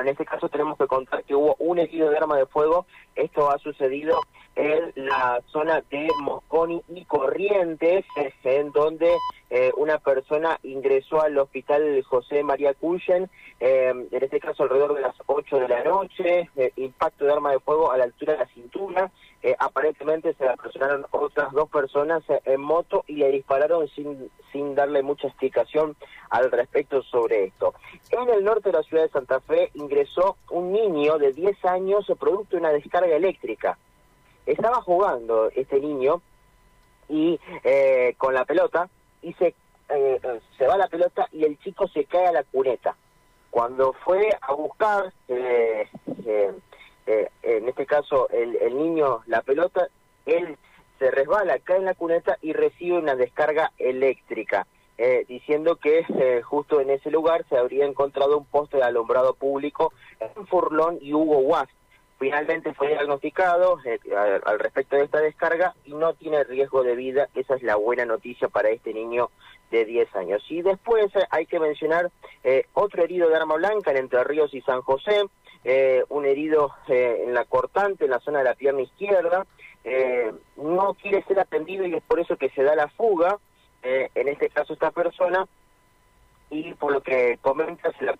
En este caso tenemos que contar que hubo un herido de arma de fuego. Esto ha sucedido en la zona de Mosconi y Corrientes, en donde eh, una persona ingresó al hospital José María Cullen, eh, en este caso alrededor de las 8 de la noche, eh, impacto de arma de fuego a la altura de la cintura, aparentemente se apresionaron otras dos personas en moto y le dispararon sin, sin darle mucha explicación al respecto sobre esto. En el norte de la ciudad de Santa Fe ingresó un niño de 10 años producto de una descarga eléctrica estaba jugando este niño y eh, con la pelota y se, eh, se va la pelota y el chico se cae a la cuneta. Cuando fue a buscar, eh, este caso el, el niño, la pelota, él se resbala, cae en la cuneta y recibe una descarga eléctrica. diciendo que justo en ese lugar se habría encontrado un poste de alumbrado público en Furlón y Hugo Guas, Finalmente fue diagnosticado eh, al respecto de esta descarga y no tiene riesgo de vida. Esa es la buena noticia para este niño de 10 años. Y después eh, hay que mencionar eh, otro herido de arma blanca en Entre Ríos y San José, un herido en la cortante, en la zona de la pierna izquierda. no quiere ser atendido y es por eso que se da la fuga. en este caso esta persona y por lo que comenta se le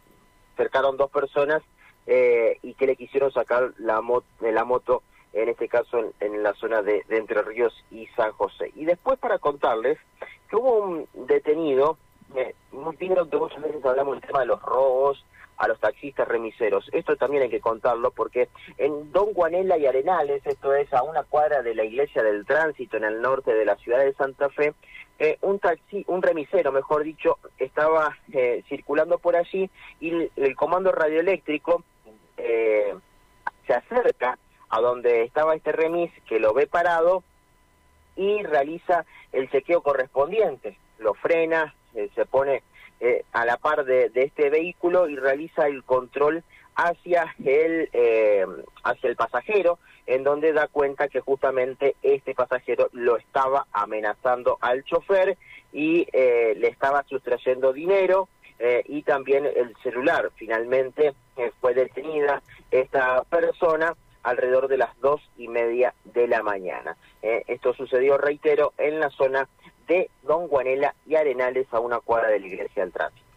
acercaron dos personas eh, y que le quisieron sacar la, de la moto, en este caso en, la zona de, Entre Ríos y San José. Y después para contarles que hubo un detenido, eh, muy que muchas veces hablamos del tema de los robos, a los taxistas remiseros. Esto también hay que contarlo porque en Don Juanela y Arenales, esto es a una cuadra de la iglesia del tránsito en el norte de la ciudad de Santa Fe, eh, un taxi, un remisero, mejor dicho, estaba eh, circulando por allí y el, comando radioeléctrico eh, se acerca a donde estaba este remis, que lo ve parado y realiza el chequeo correspondiente. Lo frena, se pone eh, a la par de, este vehículo y realiza el control hacia el eh, hacia el pasajero en donde da cuenta que justamente este pasajero lo estaba amenazando al chofer y eh, le estaba sustrayendo dinero y también el celular finalmente fue detenida esta persona alrededor de las dos y media de la mañana. esto sucedió, reitero, en la zona de Don Guanela y Arenales a una cuadra de la Iglesia del Tránsito.